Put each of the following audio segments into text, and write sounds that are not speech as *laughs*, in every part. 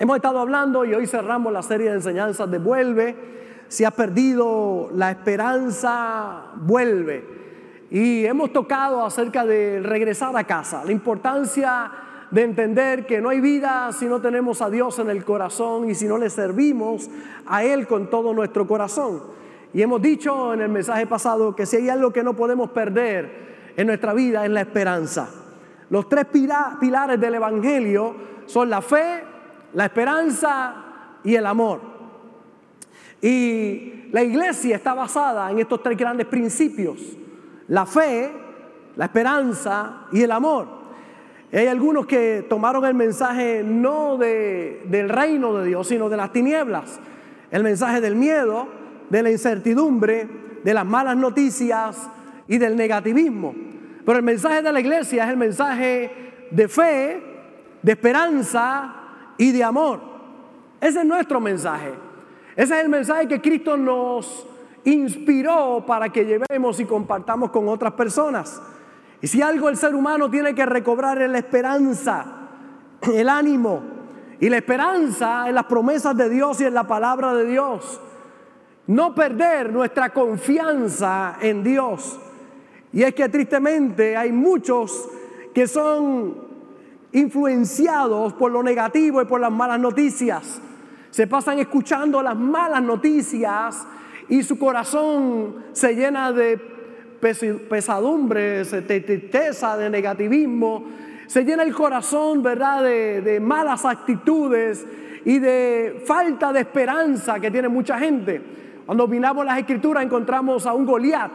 Hemos estado hablando y hoy cerramos la serie de enseñanzas de Vuelve. Si has perdido la esperanza, vuelve. Y hemos tocado acerca de regresar a casa, la importancia de entender que no hay vida si no tenemos a Dios en el corazón y si no le servimos a Él con todo nuestro corazón. Y hemos dicho en el mensaje pasado que si hay algo que no podemos perder en nuestra vida es la esperanza. Los tres pilares del Evangelio son la fe, la esperanza y el amor. Y la iglesia está basada en estos tres grandes principios. La fe, la esperanza y el amor. hay algunos que tomaron el mensaje no del reino de Dios, sino de las tinieblas. El mensaje del miedo, de la incertidumbre, de las malas noticias y del negativismo. Pero el mensaje de la iglesia es el mensaje de fe, de esperanza y de amor. Ese es nuestro mensaje. Ese es el mensaje que Cristo nos inspiró para que llevemos y compartamos con otras personas. Y si algo el ser humano tiene que recobrar es la esperanza, el ánimo y la esperanza en las promesas de Dios y en la palabra de Dios. No perder nuestra confianza en Dios. Y es que tristemente hay muchos que son influenciados por lo negativo y por las malas noticias. Se pasan escuchando las malas noticias y su corazón se llena de pesadumbres, de tristeza, de negativismo. Se llena el corazón, ¿verdad?, de, de malas actitudes y de falta de esperanza que tiene mucha gente. Cuando miramos las escrituras encontramos a un Goliat,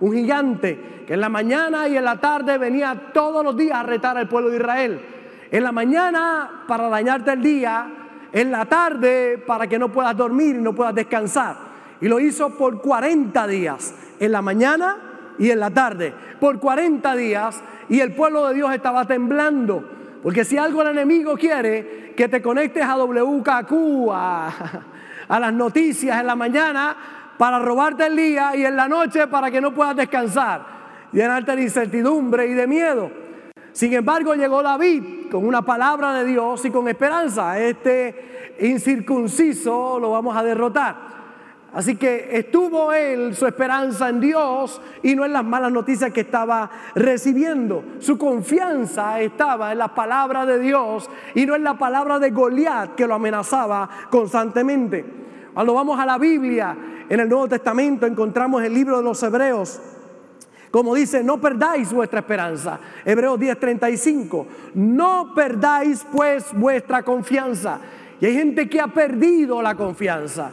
un gigante, que en la mañana y en la tarde venía todos los días a retar al pueblo de Israel. En la mañana para dañarte el día, en la tarde para que no puedas dormir y no puedas descansar. Y lo hizo por 40 días, en la mañana y en la tarde, por 40 días. Y el pueblo de Dios estaba temblando. Porque si algo el enemigo quiere, que te conectes a WKQ, a, a las noticias en la mañana para robarte el día y en la noche para que no puedas descansar, llenarte de incertidumbre y de miedo. Sin embargo, llegó David con una palabra de Dios y con esperanza. Este incircunciso lo vamos a derrotar. Así que estuvo él su esperanza en Dios y no en las malas noticias que estaba recibiendo. Su confianza estaba en la palabra de Dios y no en la palabra de Goliat que lo amenazaba constantemente. Cuando vamos a la Biblia, en el Nuevo Testamento encontramos el libro de los Hebreos como dice, no perdáis vuestra esperanza. Hebreos 10:35. No perdáis pues vuestra confianza. Y hay gente que ha perdido la confianza.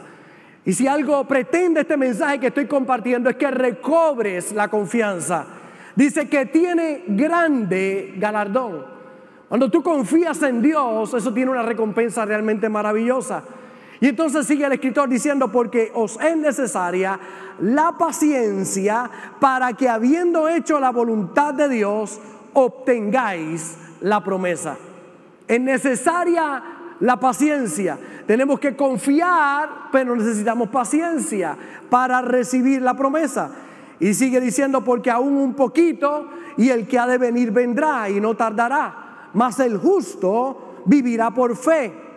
Y si algo pretende este mensaje que estoy compartiendo es que recobres la confianza. Dice que tiene grande galardón. Cuando tú confías en Dios, eso tiene una recompensa realmente maravillosa. Y entonces sigue el escritor diciendo, porque os es necesaria la paciencia para que habiendo hecho la voluntad de Dios, obtengáis la promesa. Es necesaria la paciencia. Tenemos que confiar, pero necesitamos paciencia para recibir la promesa. Y sigue diciendo, porque aún un poquito y el que ha de venir vendrá y no tardará. Mas el justo vivirá por fe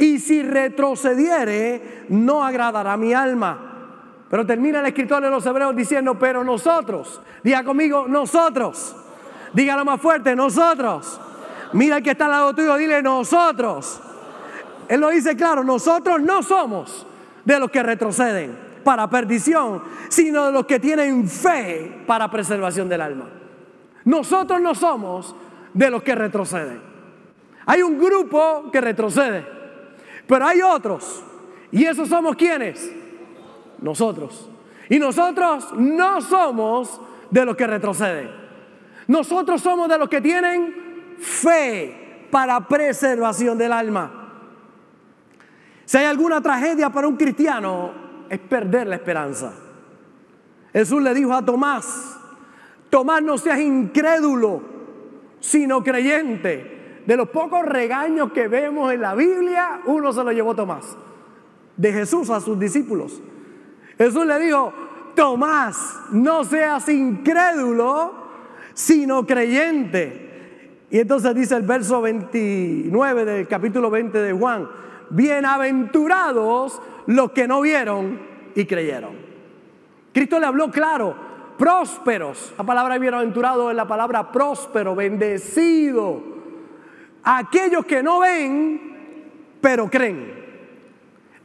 y si retrocediere, no agradará mi alma. Pero termina el escritor de los Hebreos diciendo, pero nosotros, diga conmigo, nosotros, dígalo más fuerte, nosotros. Mira el que está al lado tuyo, dile nosotros. Él lo dice claro, nosotros no somos de los que retroceden para perdición, sino de los que tienen fe para preservación del alma. Nosotros no somos de los que retroceden. Hay un grupo que retrocede. Pero hay otros. ¿Y esos somos quienes? Nosotros. Y nosotros no somos de los que retroceden. Nosotros somos de los que tienen fe para preservación del alma. Si hay alguna tragedia para un cristiano, es perder la esperanza. Jesús le dijo a Tomás, Tomás no seas incrédulo, sino creyente. De los pocos regaños que vemos en la Biblia, uno se lo llevó Tomás, de Jesús a sus discípulos. Jesús le dijo, Tomás, no seas incrédulo, sino creyente. Y entonces dice el verso 29 del capítulo 20 de Juan, bienaventurados los que no vieron y creyeron. Cristo le habló claro, prósperos. La palabra bienaventurado es la palabra próspero, bendecido. Aquellos que no ven, pero creen.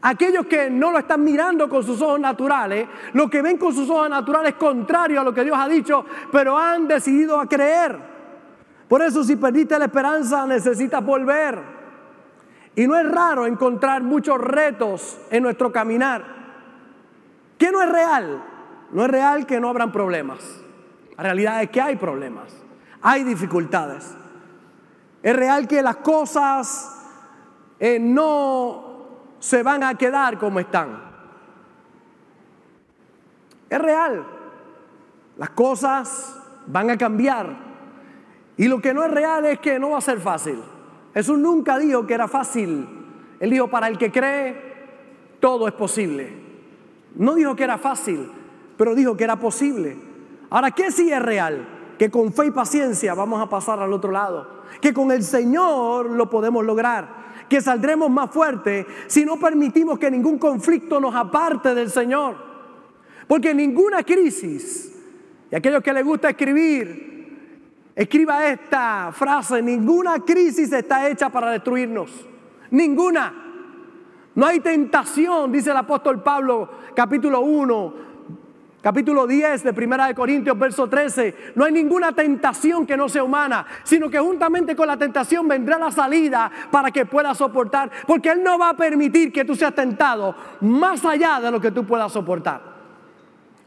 Aquellos que no lo están mirando con sus ojos naturales, lo que ven con sus ojos naturales es contrario a lo que Dios ha dicho, pero han decidido a creer. Por eso si perdiste la esperanza necesitas volver. Y no es raro encontrar muchos retos en nuestro caminar. ¿Qué no es real? No es real que no habrán problemas. La realidad es que hay problemas, hay dificultades. Es real que las cosas eh, no se van a quedar como están. Es real. Las cosas van a cambiar. Y lo que no es real es que no va a ser fácil. Jesús nunca dijo que era fácil. Él dijo, para el que cree, todo es posible. No dijo que era fácil, pero dijo que era posible. Ahora, ¿qué sí es real? Que con fe y paciencia vamos a pasar al otro lado. Que con el Señor lo podemos lograr que saldremos más fuertes si no permitimos que ningún conflicto nos aparte del Señor. Porque ninguna crisis, y aquellos que les gusta escribir, escriba esta frase, ninguna crisis está hecha para destruirnos. Ninguna. No hay tentación, dice el apóstol Pablo, capítulo 1, capítulo 10 de Primera de Corintios, verso 13, no hay ninguna tentación que no sea humana, sino que juntamente con la tentación vendrá la salida para que puedas soportar, porque Él no va a permitir que tú seas tentado más allá de lo que tú puedas soportar.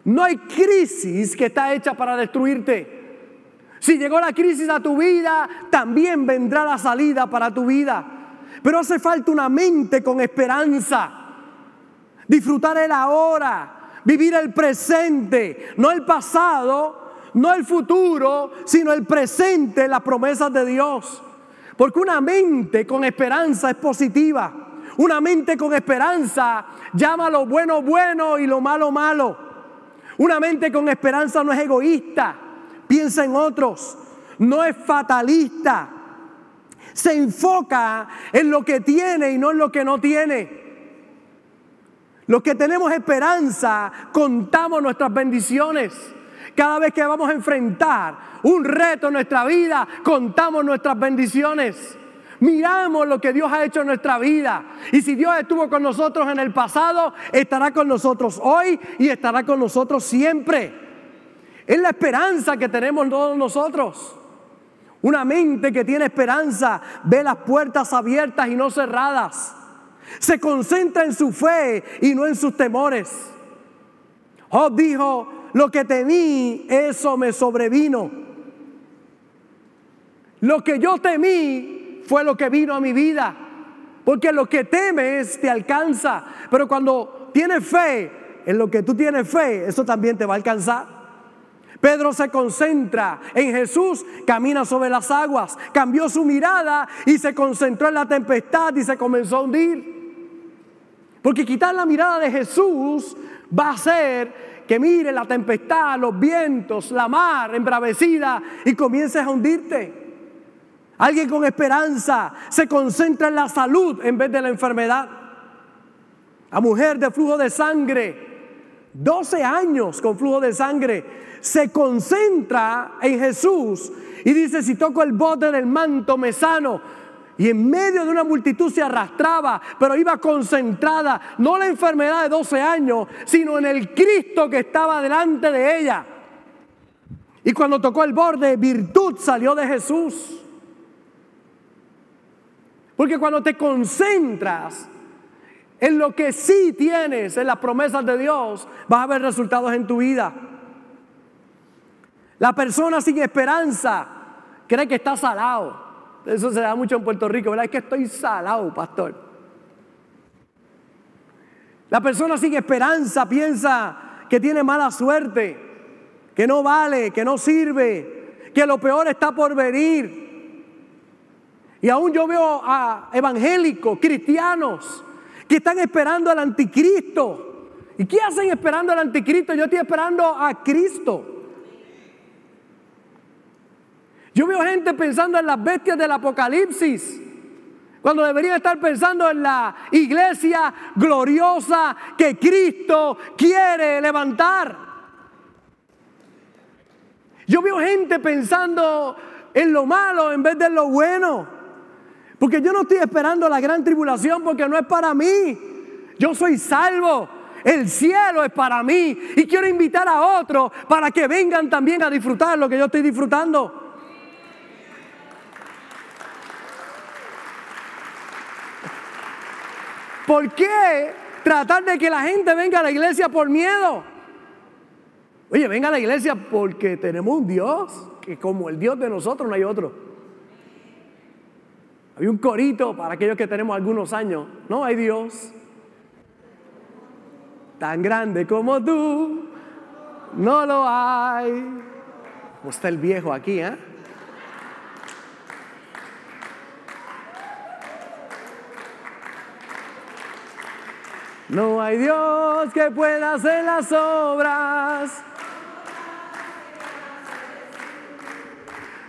No hay crisis que está hecha para destruirte. Si llegó la crisis a tu vida, también vendrá la salida para tu vida. Pero hace falta una mente con esperanza. Disfrutar el ahora vivir el presente, no el pasado, no el futuro, sino el presente, las promesas de Dios. Porque una mente con esperanza es positiva. Una mente con esperanza llama lo bueno bueno y lo malo malo. Una mente con esperanza no es egoísta, piensa en otros, no es fatalista, se enfoca en lo que tiene y no en lo que no tiene. Los que tenemos esperanza, contamos nuestras bendiciones. Cada vez que vamos a enfrentar un reto en nuestra vida, contamos nuestras bendiciones. Miramos lo que Dios ha hecho en nuestra vida. Y si Dios estuvo con nosotros en el pasado, estará con nosotros hoy y estará con nosotros siempre. Es la esperanza que tenemos todos nosotros. Una mente que tiene esperanza ve las puertas abiertas y no cerradas. Se concentra en su fe y no en sus temores. Job dijo, lo que temí, eso me sobrevino. Lo que yo temí fue lo que vino a mi vida. Porque lo que temes te alcanza. Pero cuando tienes fe, en lo que tú tienes fe, eso también te va a alcanzar. Pedro se concentra en Jesús, camina sobre las aguas, cambió su mirada y se concentró en la tempestad y se comenzó a hundir. Porque quitar la mirada de Jesús va a hacer que mire la tempestad, los vientos, la mar embravecida y comiences a hundirte. Alguien con esperanza se concentra en la salud en vez de la enfermedad. La mujer de flujo de sangre, 12 años con flujo de sangre, se concentra en Jesús y dice, si toco el bote del manto me sano. Y en medio de una multitud se arrastraba, pero iba concentrada, no la enfermedad de 12 años, sino en el Cristo que estaba delante de ella. Y cuando tocó el borde, virtud salió de Jesús. Porque cuando te concentras en lo que sí tienes, en las promesas de Dios, vas a ver resultados en tu vida. La persona sin esperanza cree que está salado. Eso se da mucho en Puerto Rico, ¿verdad? Es que estoy salado, pastor. La persona sin esperanza piensa que tiene mala suerte, que no vale, que no sirve, que lo peor está por venir. Y aún yo veo a evangélicos, cristianos, que están esperando al anticristo. ¿Y qué hacen esperando al anticristo? Yo estoy esperando a Cristo. Yo veo gente pensando en las bestias del Apocalipsis. Cuando deberían estar pensando en la iglesia gloriosa que Cristo quiere levantar. Yo veo gente pensando en lo malo en vez de lo bueno. Porque yo no estoy esperando la gran tribulación porque no es para mí. Yo soy salvo. El cielo es para mí. Y quiero invitar a otros para que vengan también a disfrutar lo que yo estoy disfrutando. ¿Por qué tratar de que la gente venga a la iglesia por miedo? Oye, venga a la iglesia porque tenemos un Dios que como el Dios de nosotros no hay otro. Hay un corito para aquellos que tenemos algunos años. No hay Dios tan grande como tú. No lo hay. ¿Cómo está el viejo aquí, eh? No hay Dios que pueda hacer las obras.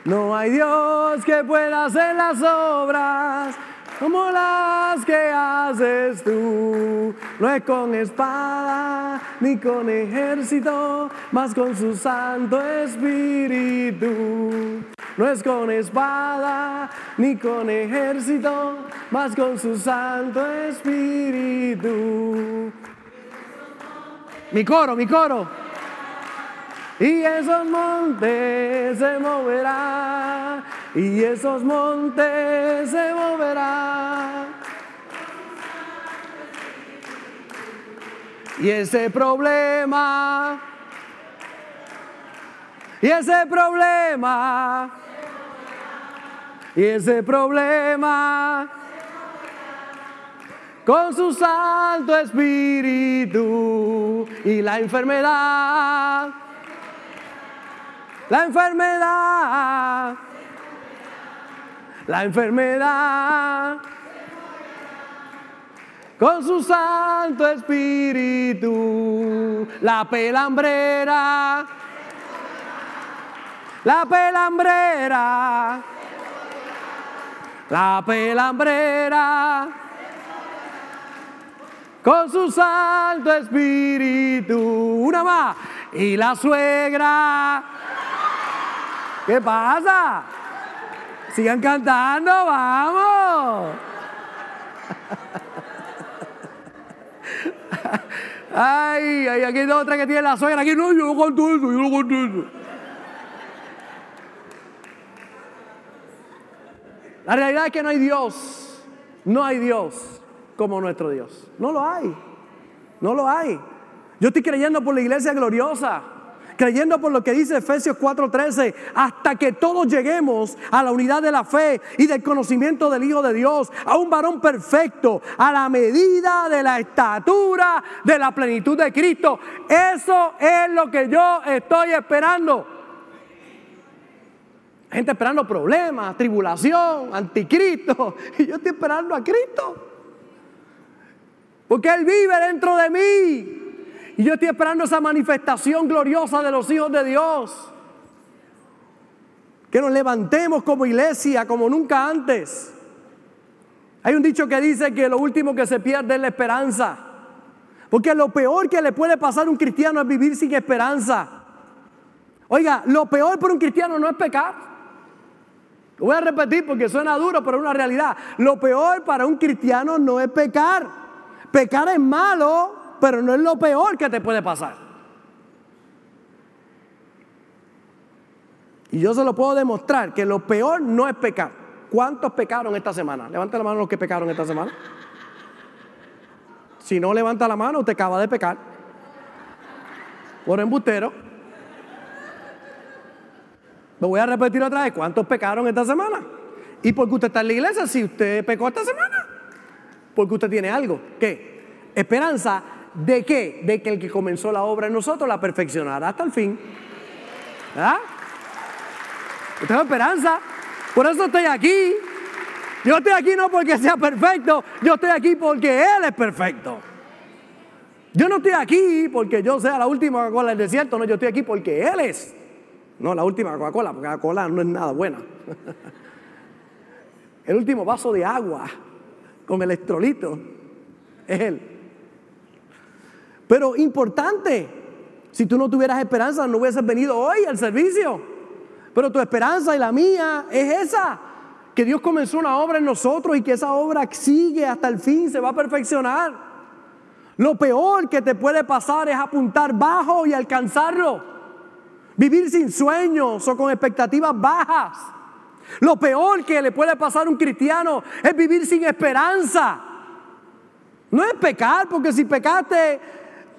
No hay Dios que pueda hacer las obras como las que haces tú. No es con espada ni con ejército, mas con su Santo Espíritu. No es con espada ni con ejército, mas con su Santo Espíritu. Mi coro, mi coro. Y esos montes se moverán, y esos montes se moverán. Y ese problema, y ese problema, y ese problema, con su Santo Espíritu y la enfermedad, la enfermedad, la enfermedad, con su Santo Espíritu, la pelambrera, la pelambrera, la pelambrera, con su Santo Espíritu, una más, y la suegra, ¿qué pasa? Sigan cantando, vamos. Ay, ay, aquí hay otra que tiene la suegra. Aquí no, yo no canto eso, yo no canto eso. La realidad es que no hay Dios. No hay Dios como nuestro Dios. No lo hay. No lo hay. Yo estoy creyendo por la iglesia gloriosa. Creyendo por lo que dice Efesios 4:13, hasta que todos lleguemos a la unidad de la fe y del conocimiento del Hijo de Dios, a un varón perfecto, a la medida de la estatura de la plenitud de Cristo. Eso es lo que yo estoy esperando. Gente esperando problemas, tribulación, anticristo. *laughs* Y yo estoy esperando a Cristo. Porque Él vive dentro de mí. Y yo estoy esperando esa manifestación gloriosa de los hijos de Dios. Que nos levantemos como iglesia, como nunca antes. Hay un dicho que dice que lo último que se pierde es la esperanza. Porque lo peor que le puede pasar a un cristiano es vivir sin esperanza. Oiga, lo peor para un cristiano no es pecar. Lo voy a repetir porque suena duro, pero es una realidad. Lo peor para un cristiano no es pecar. Pecar es malo, pero no es lo peor que te puede pasar. Y yo se lo puedo demostrar que lo peor no es pecar. ¿Cuántos pecaron esta semana? Levanta la mano los que pecaron esta semana. Si no levanta la mano, usted acaba de pecar. Por embustero. Lo voy a repetir otra vez. ¿Cuántos pecaron esta semana? ¿Y por qué usted está en la iglesia si usted pecó esta semana? Porque usted tiene algo. ¿Qué? Esperanza ¿De qué? De que el que comenzó la obra en nosotros la perfeccionará hasta el fin. ¿Verdad? Yo tengo esperanza. Por eso estoy aquí. Yo estoy aquí no porque sea perfecto. Yo estoy aquí porque Él es perfecto. Yo no estoy aquí porque yo sea la última Coca-Cola del desierto. No, yo estoy aquí porque Él es. No, la última Coca-Cola, porque la Coca-Cola no es nada buena. *laughs* el último vaso de agua con electrolito es Él. Pero importante, si tú no tuvieras esperanza no hubieses venido hoy al servicio. Pero tu esperanza y la mía es esa, que Dios comenzó una obra en nosotros y que esa obra sigue hasta el fin, se va a perfeccionar. Lo peor que te puede pasar es apuntar bajo y alcanzarlo. Vivir sin sueños o con expectativas bajas. Lo peor que le puede pasar a un cristiano es vivir sin esperanza. No es pecar, porque si pecaste,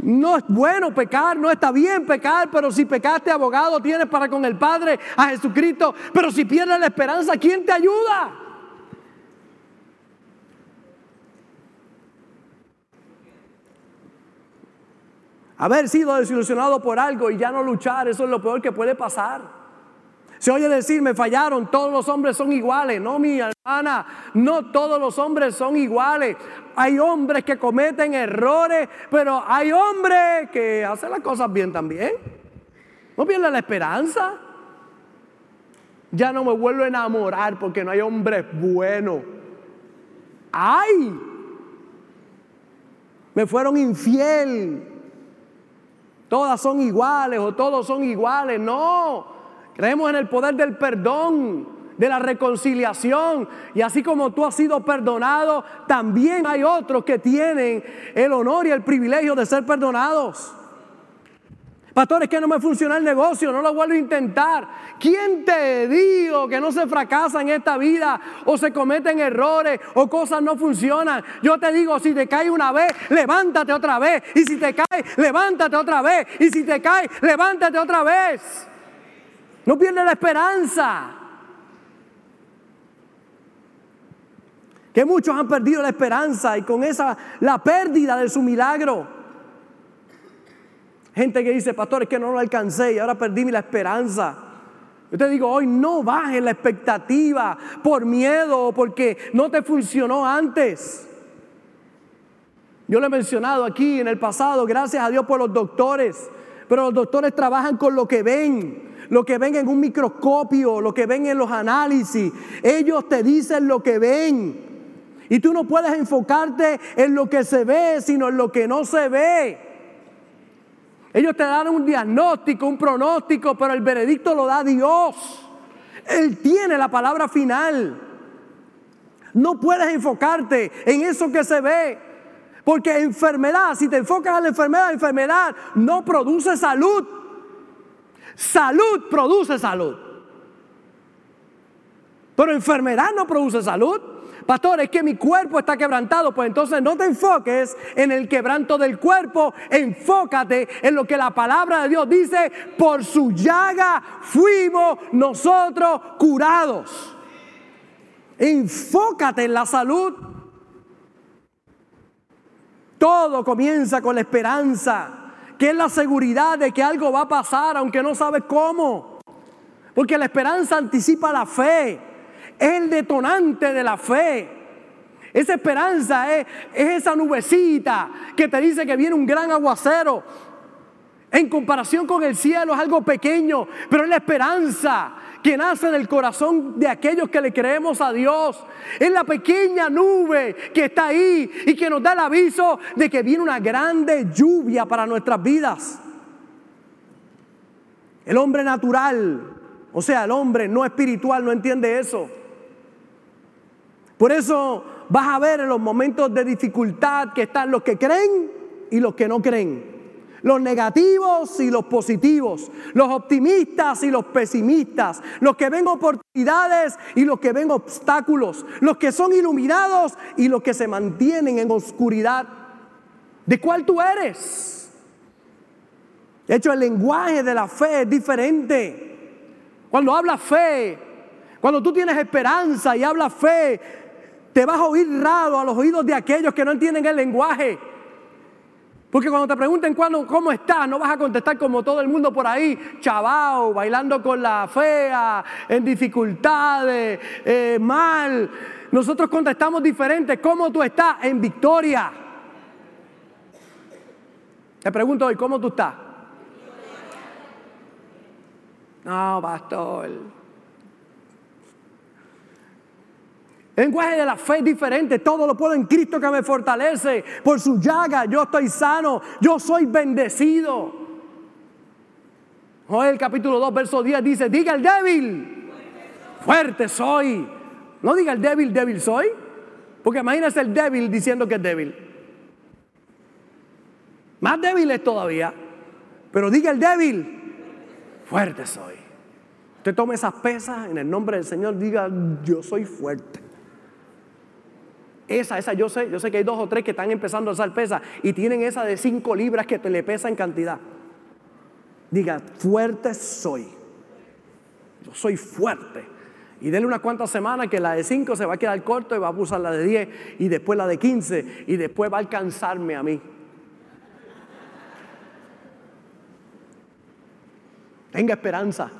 no es bueno pecar, no está bien pecar, pero si pecaste, abogado tienes para con el Padre, a Jesucristo. Pero si pierdes la esperanza, ¿quién te ayuda? Haber sido desilusionado por algo y ya no luchar, eso es lo peor que puede pasar. Se oye decir, me fallaron, todos los hombres son iguales. No, mi hermana, no todos los hombres son iguales. Hay hombres que cometen errores, pero hay hombres que hacen las cosas bien también. No pierda la esperanza. Ya no me vuelvo a enamorar porque no hay hombres buenos. ¡Ay! Me fueron infiel todas son iguales o todos son iguales. No, creemos en el poder del perdón, de la reconciliación. Y así como tú has sido perdonado, también hay otros que tienen el honor y el privilegio de ser perdonados. Pastor, es que no me funciona el negocio, no lo vuelvo a intentar. ¿Quién te dijo que no se fracasa en esta vida o se cometen errores o cosas no funcionan? Yo te digo, si te cae una vez, levántate otra vez. Y si te cae, levántate otra vez. Y si te cae, levántate otra vez. No pierdas la esperanza. Que muchos han perdido la esperanza y con esa la pérdida de su milagro Gente que dice, pastor, es que no lo alcancé y ahora perdí mi la esperanza. Yo te digo hoy, no bajes la expectativa por miedo o porque no te funcionó antes. Yo lo he mencionado aquí en el pasado, gracias a Dios por los doctores, pero los doctores trabajan con lo que ven, lo que ven en un microscopio, lo que ven en los análisis. Ellos te dicen lo que ven. Y tú no puedes enfocarte en lo que se ve, sino en lo que no se ve. Ellos te dan un diagnóstico, un pronóstico, pero el veredicto lo da Dios. Él tiene la palabra final. No puedes enfocarte en eso que se ve. Porque enfermedad, si te enfocas en la enfermedad, enfermedad no produce salud. Salud produce salud. Pero enfermedad no produce salud. Pastor, es que mi cuerpo está quebrantado. Pues entonces no te enfoques en el quebranto del cuerpo. Enfócate en lo que la palabra de Dios dice. Por su llaga fuimos nosotros curados. Enfócate en la salud. Todo comienza con la esperanza, que es la seguridad de que algo va a pasar, aunque no sabes cómo. Porque la esperanza anticipa la fe es el detonante de la fe. Esa esperanza es, esa nubecita que te dice que viene un gran aguacero. En comparación con el cielo es algo pequeño, pero es la esperanza que nace del corazón de aquellos que le creemos a Dios. Es la pequeña nube que está ahí y que nos da el aviso de que viene una grande lluvia para nuestras vidas. El hombre natural, o sea, el hombre no espiritual, no entiende eso. Por eso vas a ver en los momentos de dificultad que están los que creen y los que no creen. Los negativos y los positivos, los optimistas y los pesimistas, los que ven oportunidades y los que ven obstáculos, los que son iluminados y los que se mantienen en oscuridad. ¿De cuál tú eres? De hecho, el lenguaje de la fe es diferente. Cuando hablas fe, cuando tú tienes esperanza y hablas fe, te vas a oír raro a los oídos de aquellos que no entienden el lenguaje. Porque cuando te pregunten cuándo, cómo estás, no vas a contestar como todo el mundo por ahí, chavao, bailando con la fea, en dificultades, eh, mal. Nosotros contestamos diferente. ¿Cómo tú estás? En victoria. Te pregunto hoy, ¿cómo tú estás? No, pastor. Lenguaje de la fe es diferente. Todo lo puedo en Cristo que me fortalece. Por su llaga yo estoy sano. Yo soy bendecido. Joel capítulo 2, verso 10 dice, diga el débil, fuerte soy. No diga el débil, débil soy. Porque imagínese el débil diciendo que es débil. Más débil es todavía. Pero diga el débil, fuerte soy. Usted tome esas pesas en el nombre del Señor, diga, yo soy fuerte. Esa, esa, yo sé, yo sé que hay dos o tres que están empezando a usar pesas y tienen esa de cinco libras que te le pesa en cantidad. Diga, fuerte soy. Yo soy fuerte. Y denle unas cuantas semanas que la de 5 se va a quedar corto y va a usar la de 10 y después la de 15 y después va a alcanzarme a mí. Tenga esperanza.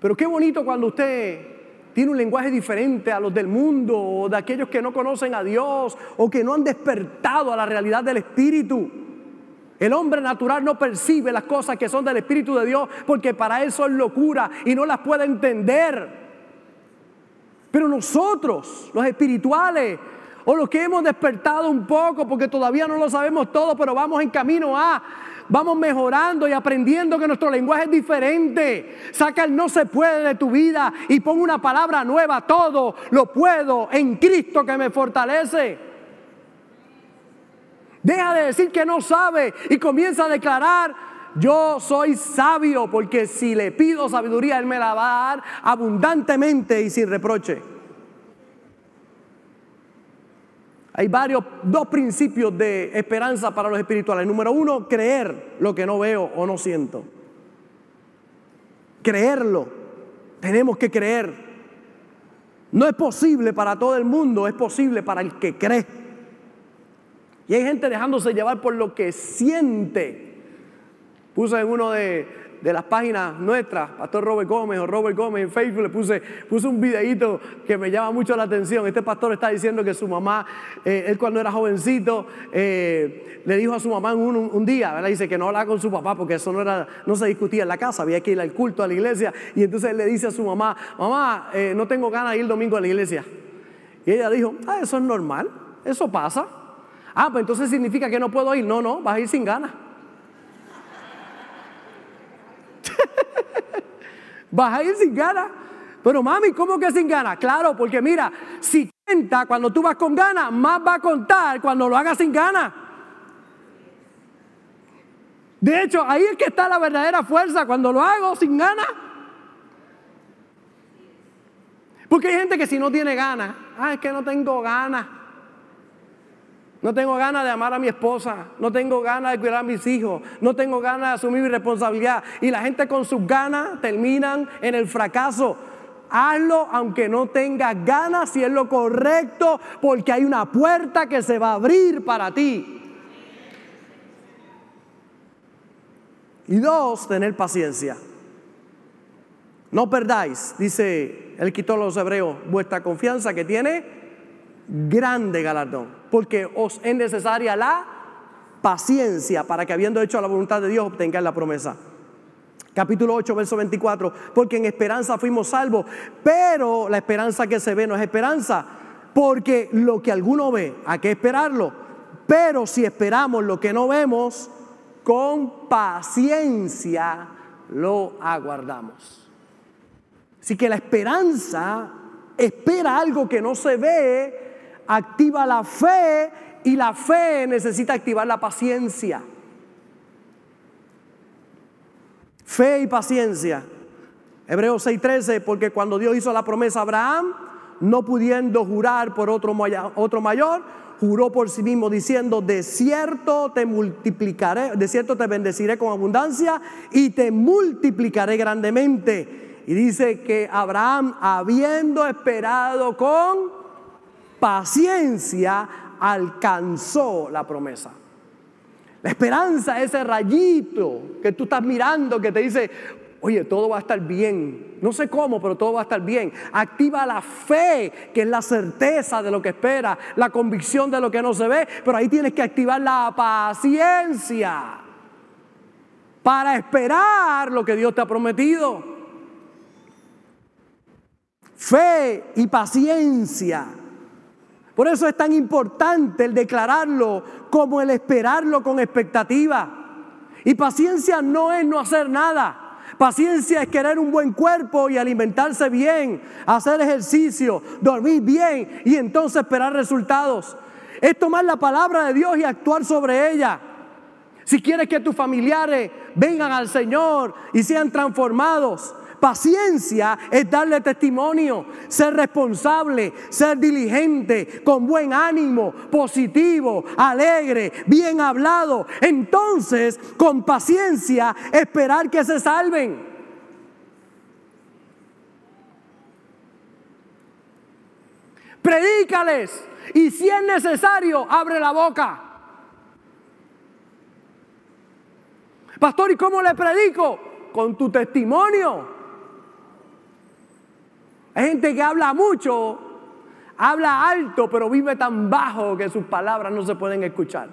Pero qué bonito cuando usted tiene un lenguaje diferente a los del mundo o de aquellos que no conocen a Dios o que no han despertado a la realidad del Espíritu. El hombre natural no percibe las cosas que son del Espíritu de Dios porque para él son locura y no las puede entender. Pero nosotros, los espirituales, o los que hemos despertado un poco porque todavía no lo sabemos todo, pero vamos en camino a, vamos mejorando y aprendiendo que nuestro lenguaje es diferente. Saca el no se puede de tu vida y pon una palabra nueva, todo lo puedo en Cristo que me fortalece. Deja de decir que no sabe y comienza a declarar, yo soy sabio, porque si le pido sabiduría, Él me la va a dar abundantemente y sin reproche. Hay varios, dos principios de esperanza para los espirituales. Número uno, creer lo que no veo o no siento. Creerlo. Tenemos que creer. No es posible para todo el mundo, es posible para el que cree. Y hay gente dejándose llevar por lo que siente. Puse en uno de, las páginas nuestras, Pastor Robert Gómez o Robert Gómez en Facebook, le puse, un videito que me llama mucho la atención. Este pastor está diciendo que su mamá, eh, él cuando era jovencito, eh, le dijo a su mamá un, un, día, ¿verdad? dice que no hablaba con su papá porque eso no, era, no se discutía en la casa, había que ir al culto a la iglesia. Y entonces él le dice a su mamá, mamá, eh, no tengo ganas de ir el domingo a la iglesia. Y ella dijo, ah, eso es normal, eso pasa. Ah, pues entonces significa que no puedo ir. No, no, vas a ir sin ganas. Vas a ir sin ganas. Pero mami, ¿cómo que sin ganas? Claro, porque mira, si cuenta cuando tú vas con ganas, más va a contar cuando lo hagas sin ganas. De hecho, ahí es que está la verdadera fuerza, cuando lo hago sin ganas. Porque hay gente que si no tiene ganas, ah, es que no tengo ganas. No tengo ganas de amar a mi esposa. No tengo ganas de cuidar a mis hijos. No tengo ganas de asumir mi responsabilidad. Y la gente con sus ganas terminan en el fracaso. Hazlo aunque no tengas ganas, si es lo correcto, porque hay una puerta que se va a abrir para ti. Y dos, tener paciencia. No perdáis, dice el de los hebreos, vuestra confianza que tiene grande galardón, porque os es necesaria la paciencia para que habiendo hecho la voluntad de Dios obtengáis la promesa. Capítulo 8, verso 24, porque en esperanza fuimos salvos, pero la esperanza que se ve no es esperanza, porque lo que alguno ve, hay que esperarlo, pero si esperamos lo que no vemos, con paciencia lo aguardamos. Así que la esperanza espera algo que no se ve activa la fe y la fe necesita activar la paciencia. Fe y paciencia. Hebreos 6:13, porque cuando Dios hizo la promesa a Abraham, no pudiendo jurar por otro, otro mayor, juró por sí mismo diciendo, de cierto te multiplicaré, de cierto te bendeciré con abundancia y te multiplicaré grandemente. Y dice que Abraham, habiendo esperado con paciencia alcanzó la promesa. La esperanza, ese rayito que tú estás mirando que te dice, oye, todo va a estar bien. No sé cómo, pero todo va a estar bien. Activa la fe, que es la certeza de lo que espera, la convicción de lo que no se ve, pero ahí tienes que activar la paciencia para esperar lo que Dios te ha prometido. fe y paciencia. Por eso es tan importante el declararlo como el esperarlo con expectativa. Y paciencia no es no hacer nada. Paciencia es querer un buen cuerpo y alimentarse bien, hacer ejercicio, dormir bien y entonces esperar resultados. Es tomar la palabra de Dios y actuar sobre ella. Si quieres que tus familiares vengan al Señor y sean transformados, Paciencia es darle testimonio, ser responsable, ser diligente, con buen ánimo, positivo, alegre, bien hablado. Entonces, con paciencia, esperar que se salven. Predícales y si es necesario, abre la boca. Pastor, ¿y cómo le predico? Con tu testimonio. Hay gente que habla mucho, habla alto, pero vive tan bajo que sus palabras no se pueden escuchar.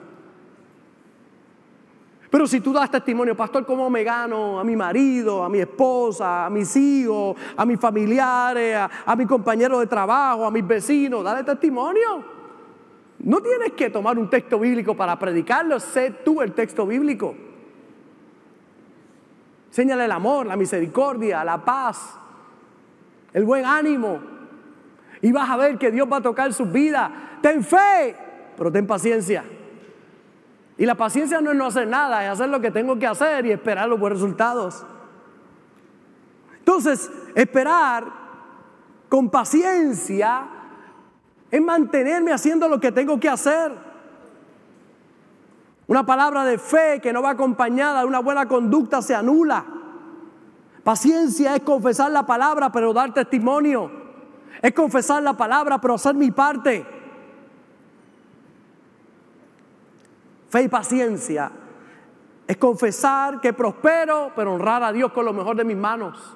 Pero si tú das testimonio, pastor, ¿cómo me gano a mi marido, a mi esposa, a mis hijos, a mis familiares, a, a mi compañero de trabajo, a mis vecinos? Dale testimonio. No tienes que tomar un texto bíblico para predicarlo, sé tú el texto bíblico. Señale el amor, la misericordia, la paz, el buen ánimo. Y vas a ver que Dios va a tocar su vida. Ten fe, pero ten paciencia. Y la paciencia no es no hacer nada, es hacer lo que tengo que hacer y esperar los buenos resultados. Entonces, esperar con paciencia es mantenerme haciendo lo que tengo que hacer. Una palabra de fe que no va acompañada de una buena conducta se anula. Paciencia es confesar la palabra, pero dar testimonio. Es confesar la palabra, pero hacer mi parte. Fe y paciencia es confesar que prospero, pero honrar a Dios con lo mejor de mis manos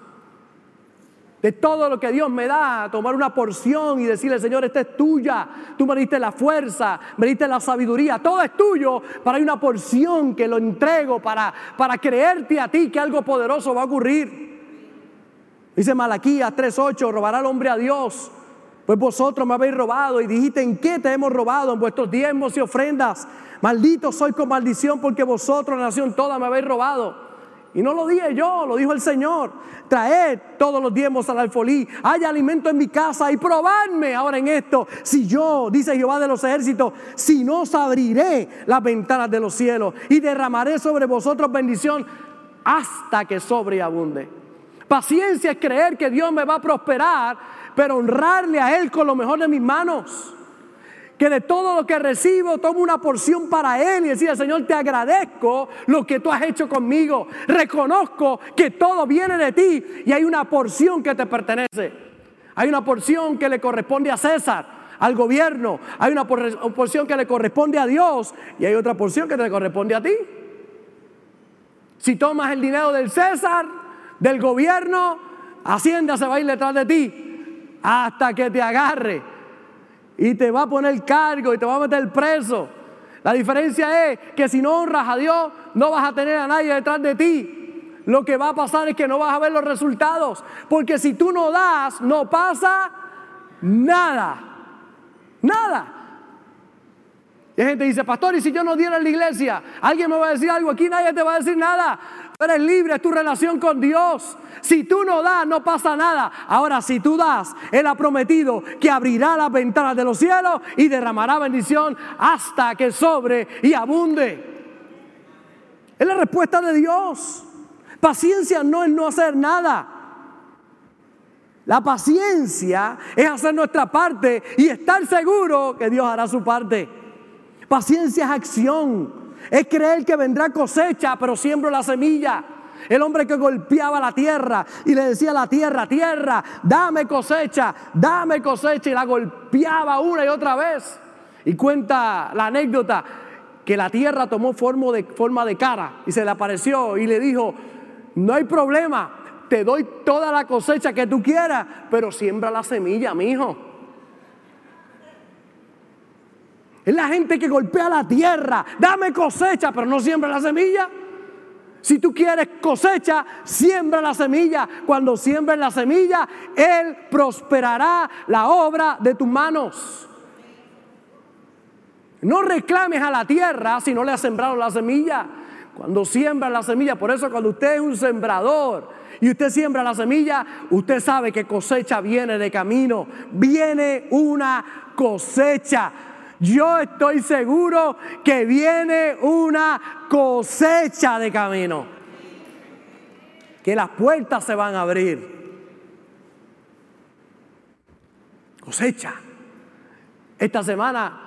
de todo lo que Dios me da, tomar una porción y decirle, Señor, esta es tuya. Tú me diste la fuerza, me diste la sabiduría, todo es tuyo, para hay una porción que lo entrego para, para creerte a ti que algo poderoso va a ocurrir. Dice Malaquías 3:8, robará el hombre a Dios. Pues vosotros me habéis robado y dijiste, ¿en qué te hemos robado? En vuestros diezmos y ofrendas. Maldito soy con maldición porque vosotros, la nación toda, me habéis robado. Y no lo dije yo, lo dijo el Señor. Traed todos los diezmos al alfolí. Hay alimento en mi casa y probadme ahora en esto. Si yo, dice Jehová de los ejércitos, si no os abriré las ventanas de los cielos y derramaré sobre vosotros bendición hasta que sobreabunde. Paciencia es creer que Dios me va a prosperar, pero honrarle a Él con lo mejor de mis manos que de todo lo que recibo tomo una porción para Él y decir, Señor, te agradezco lo que tú has hecho conmigo. Reconozco que todo viene de ti y hay una porción que te pertenece. Hay una porción que le corresponde a César, al gobierno. Hay una porción que le corresponde a Dios y hay otra porción que te corresponde a ti. Si tomas el dinero del César, del gobierno, Hacienda se va a ir detrás de ti hasta que te agarre y te va a poner cargo y te va a meter preso. La diferencia es que si no honras a Dios, no vas a tener a nadie detrás de ti. Lo que va a pasar es que no vas a ver los resultados. Porque si tú no das, no pasa nada. Nada. Y hay gente que dice, pastor, ¿y si yo no diera en la iglesia? ¿Alguien me va a decir algo? Aquí nadie te va a decir nada. Eres libre, es tu relación con Dios. Si tú no das, no pasa nada. Ahora, si tú das, Él ha prometido que abrirá las ventanas de los cielos y derramará bendición hasta que sobre y abunde. Es la respuesta de Dios. Paciencia no es no hacer nada. La paciencia es hacer nuestra parte y estar seguro que Dios hará su parte. Paciencia es acción. Es creer que vendrá cosecha, pero siembro la semilla. El hombre que golpeaba la tierra y le decía a la tierra, tierra, dame cosecha, dame cosecha. Y la golpeaba una y otra vez. Y cuenta la anécdota que la tierra tomó forma de, forma de cara y se le apareció y le dijo, no hay problema, te doy toda la cosecha que tú quieras, pero siembra la semilla, mi hijo. Es la gente que golpea la tierra, dame cosecha, pero no siembra la semilla. Si tú quieres cosecha, siembra la semilla. Cuando siembres la semilla, Él prosperará la obra de tus manos. No reclames a la tierra si no le has sembrado la semilla. Cuando siembra la semilla, por eso cuando usted es un sembrador y usted siembra la semilla, usted sabe que cosecha viene de camino, viene una cosecha. Yo estoy seguro que viene una cosecha de camino. Que las puertas se van a abrir. Cosecha. Esta semana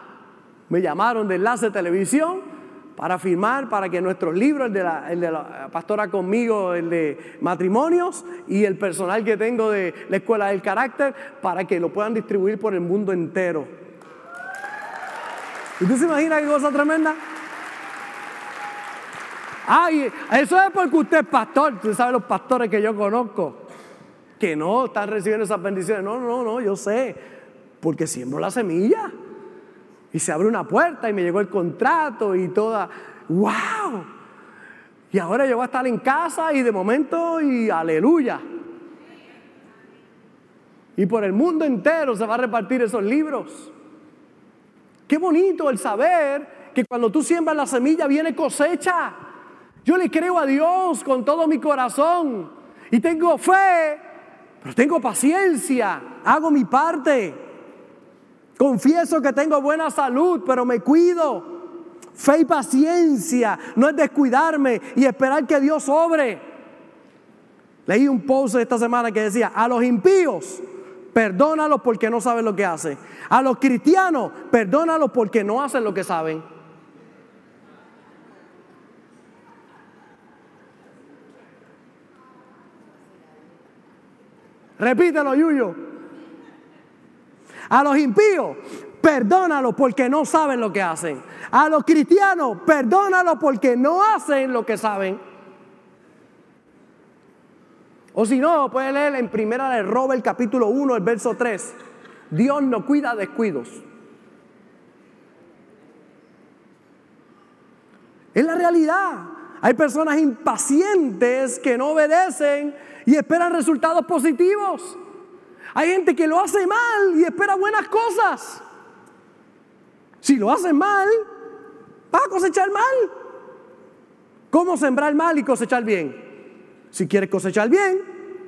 me llamaron de Enlace Televisión para firmar para que nuestros libros, el de, la, de la pastora conmigo, el de matrimonios y el personal que tengo de la Escuela del Carácter, para que lo puedan distribuir por el mundo entero. ¿Y tú se imaginas qué cosa tremenda? Ay, eso es porque usted es pastor. Tú sabes los pastores que yo conozco que no están recibiendo esas bendiciones. No, no, no, yo sé. Porque siembro la semilla. Y se abre una puerta y me llegó el contrato y toda. ¡Wow! Y ahora yo voy a estar en casa y de momento y aleluya. Y por el mundo entero se va a repartir esos libros. Qué bonito el saber que cuando tú siembras la semilla viene cosecha. Yo le creo a Dios con todo mi corazón y tengo fe, pero tengo paciencia, hago mi parte. Confieso que tengo buena salud, pero me cuido. Fe y paciencia no es descuidarme y esperar que Dios obre. Leí un post esta semana que decía, a los impíos perdónalos porque no saben lo que hacen. A los cristianos, perdónalos porque no hacen lo que saben. Repítelo, Yuyo. A los impíos, perdónalos porque no saben lo que hacen. A los cristianos, perdónalos porque no hacen lo que saben. O si no, puede leer en Primera de Robert capítulo 1, el verso 3. Dios no cuida descuidos. Es la realidad. Hay personas impacientes que no obedecen y esperan resultados positivos. Hay gente que lo hace mal y espera buenas cosas. Si lo hacen mal, va a cosechar mal. ¿Cómo sembrar mal y cosechar bien? Si quieres cosechar bien,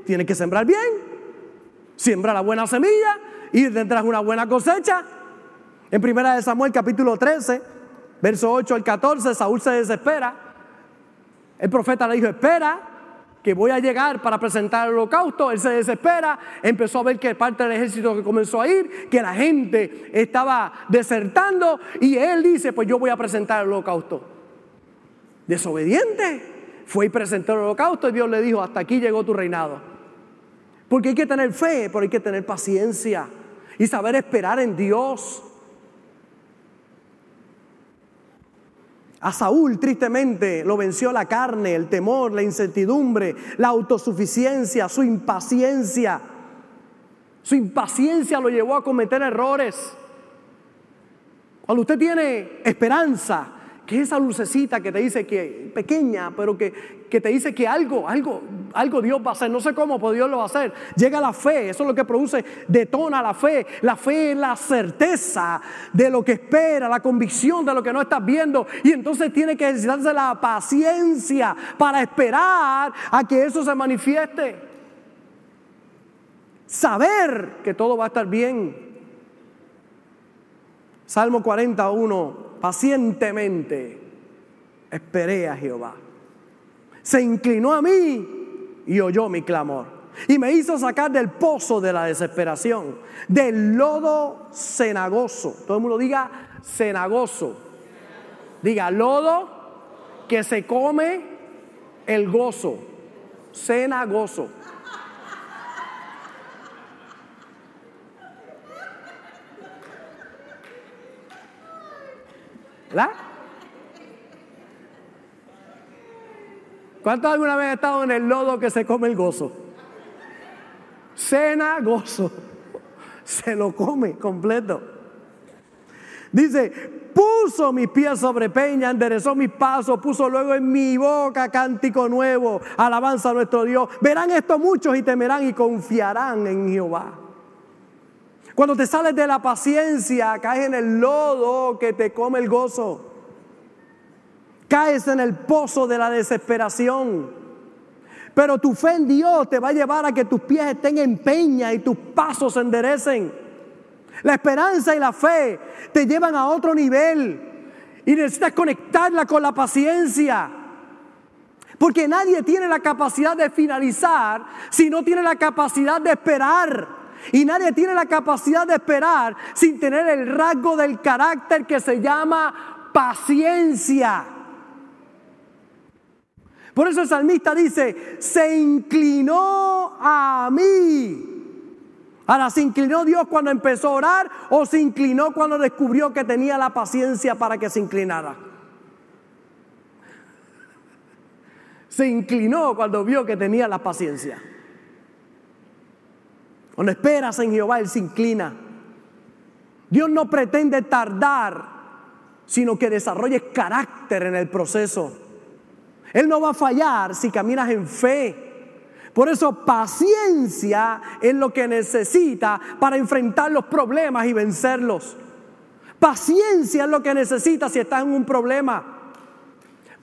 tienes que sembrar bien. Siembra la buena semilla y tendrás una buena cosecha. En primera de Samuel capítulo 13, verso 8 al 14, Saúl se desespera. El profeta le dijo, espera, que voy a llegar para presentar el holocausto. Él se desespera, empezó a ver que parte del ejército que comenzó a ir, que la gente estaba desertando y él dice, pues yo voy a presentar el holocausto. Desobediente. Fue y presentó el holocausto y Dios le dijo, hasta aquí llegó tu reinado. Porque hay que tener fe, pero hay que tener paciencia y saber esperar en Dios. A Saúl tristemente lo venció la carne, el temor, la incertidumbre, la autosuficiencia, su impaciencia. Su impaciencia lo llevó a cometer errores. Cuando usted tiene esperanza, que es esa lucecita que te dice que, pequeña, pero que, que, te dice que algo, algo, algo Dios va a hacer, no sé cómo, pero Dios lo va a hacer. Llega la fe, eso es lo que produce, detona la fe. La fe es la certeza de lo que espera, la convicción de lo que no estás viendo. Y entonces tiene que ejercitarse la paciencia para esperar a que eso se manifieste. Saber que todo va a estar bien. Salmo 41 pacientemente esperé a Jehová. Se inclinó a mí y oyó mi clamor. Y me hizo sacar del pozo de la desesperación, del lodo cenagoso. Todo el mundo diga cenagoso. Diga lodo que se come el gozo. Cenagoso. ¿Verdad? ¿Cuántos alguna vez han estado en el lodo que se come el gozo? Cena gozo. Se lo come completo. Dice, puso mis pies sobre peña, enderezó mis pasos, puso luego en mi boca cántico nuevo, alabanza a nuestro Dios. Verán esto muchos y temerán y confiarán en Jehová. Cuando te sales de la paciencia, caes en el lodo que te come el gozo. Caes en el pozo de la desesperación. Pero tu fe en Dios te va a llevar a que tus pies estén en peña y tus pasos se enderecen. La esperanza y la fe te llevan a otro nivel. Y necesitas conectarla con la paciencia. Porque nadie tiene la capacidad de finalizar si no tiene la capacidad de esperar. Y nadie tiene la capacidad de esperar sin tener el rasgo del carácter que se llama paciencia. Por eso el salmista dice, se inclinó a mí. Ahora, ¿se inclinó Dios cuando empezó a orar o se inclinó cuando descubrió que tenía la paciencia para que se inclinara? Se inclinó cuando vio que tenía la paciencia. Cuando esperas en Jehová, Él se inclina. Dios no pretende tardar, sino que desarrolles carácter en el proceso. Él no va a fallar si caminas en fe. Por eso paciencia es lo que necesita para enfrentar los problemas y vencerlos. Paciencia es lo que necesitas si estás en un problema.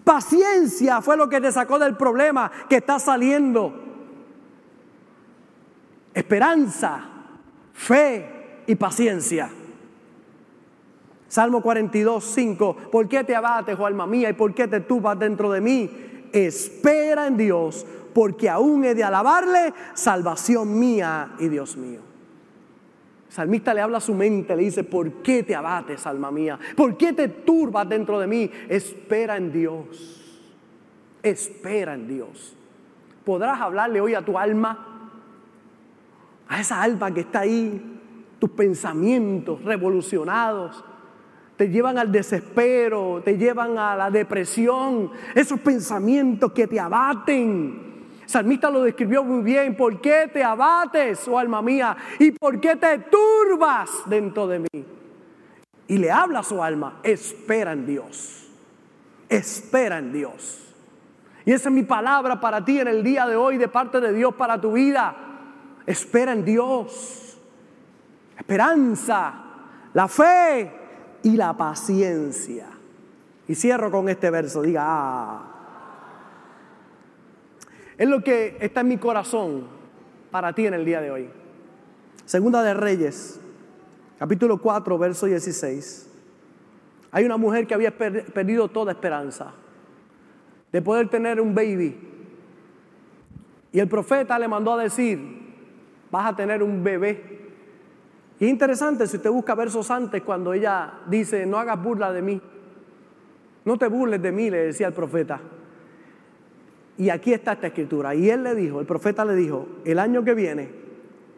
Paciencia fue lo que te sacó del problema que está saliendo. Esperanza, fe y paciencia. Salmo 42, 5. ¿Por qué te abates, oh alma mía, y por qué te tumbas dentro de mí? Espera en Dios, porque aún he de alabarle, salvación mía y Dios mío. salmista le habla a su mente, le dice, ¿por qué te abates, alma mía? ¿Por qué te turbas dentro de mí? Espera en Dios. Espera en Dios. ¿Podrás hablarle hoy a tu alma? A esa alma que está ahí, tus pensamientos revolucionados, te llevan al desespero, te llevan a la depresión, esos pensamientos que te abaten. salmista lo describió muy bien, ¿por qué te abates, oh alma mía? ¿Y por qué te turbas dentro de mí? Y le habla a su alma, espera en Dios, espera en Dios. Y esa es mi palabra para ti en el día de hoy de parte de Dios para tu vida. Espera en Dios. Esperanza, la fe y la paciencia. Y cierro con este verso. Diga, ah. Es lo que está en mi corazón para ti en el día de hoy. Segunda de Reyes, capítulo 4, verso 16. Hay una mujer que había perdido toda esperanza de poder tener un baby. Y el profeta le mandó a decir, vas a tener un bebé. Y es interesante si usted busca versos antes cuando ella dice, no hagas burla de mí. No te burles de mí, le decía el profeta. Y aquí está esta escritura. Y él le dijo, el profeta le dijo, el año que viene,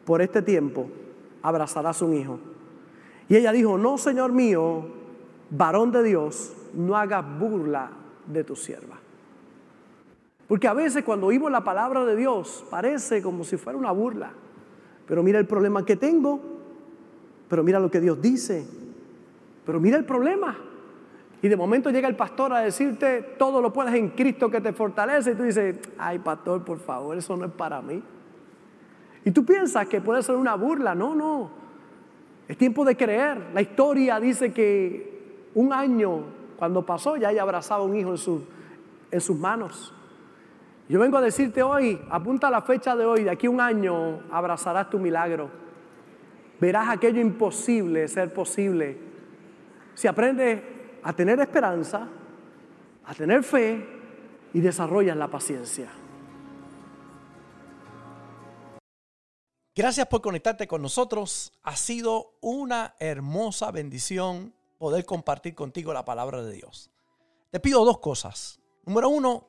por este tiempo, abrazarás un hijo. Y ella dijo, no, Señor mío, varón de Dios, no hagas burla de tu sierva. Porque a veces cuando oímos la palabra de Dios parece como si fuera una burla. Pero mira el problema que tengo. Pero mira lo que Dios dice. Pero mira el problema. Y de momento llega el pastor a decirte, todo lo puedes en Cristo que te fortalece. Y tú dices, ay pastor, por favor, eso no es para mí. Y tú piensas que puede ser una burla. No, no. Es tiempo de creer. La historia dice que un año, cuando pasó, ya ella abrazaba un hijo en, en sus manos. Yo vengo a decirte hoy, apunta la fecha de hoy, de aquí a un año abrazarás tu milagro. Verás aquello imposible ser posible. Si aprendes a tener esperanza, a tener fe y desarrollas la paciencia. Gracias por conectarte con nosotros. Ha sido una hermosa bendición poder compartir contigo la palabra de Dios. Te pido dos cosas. Número uno,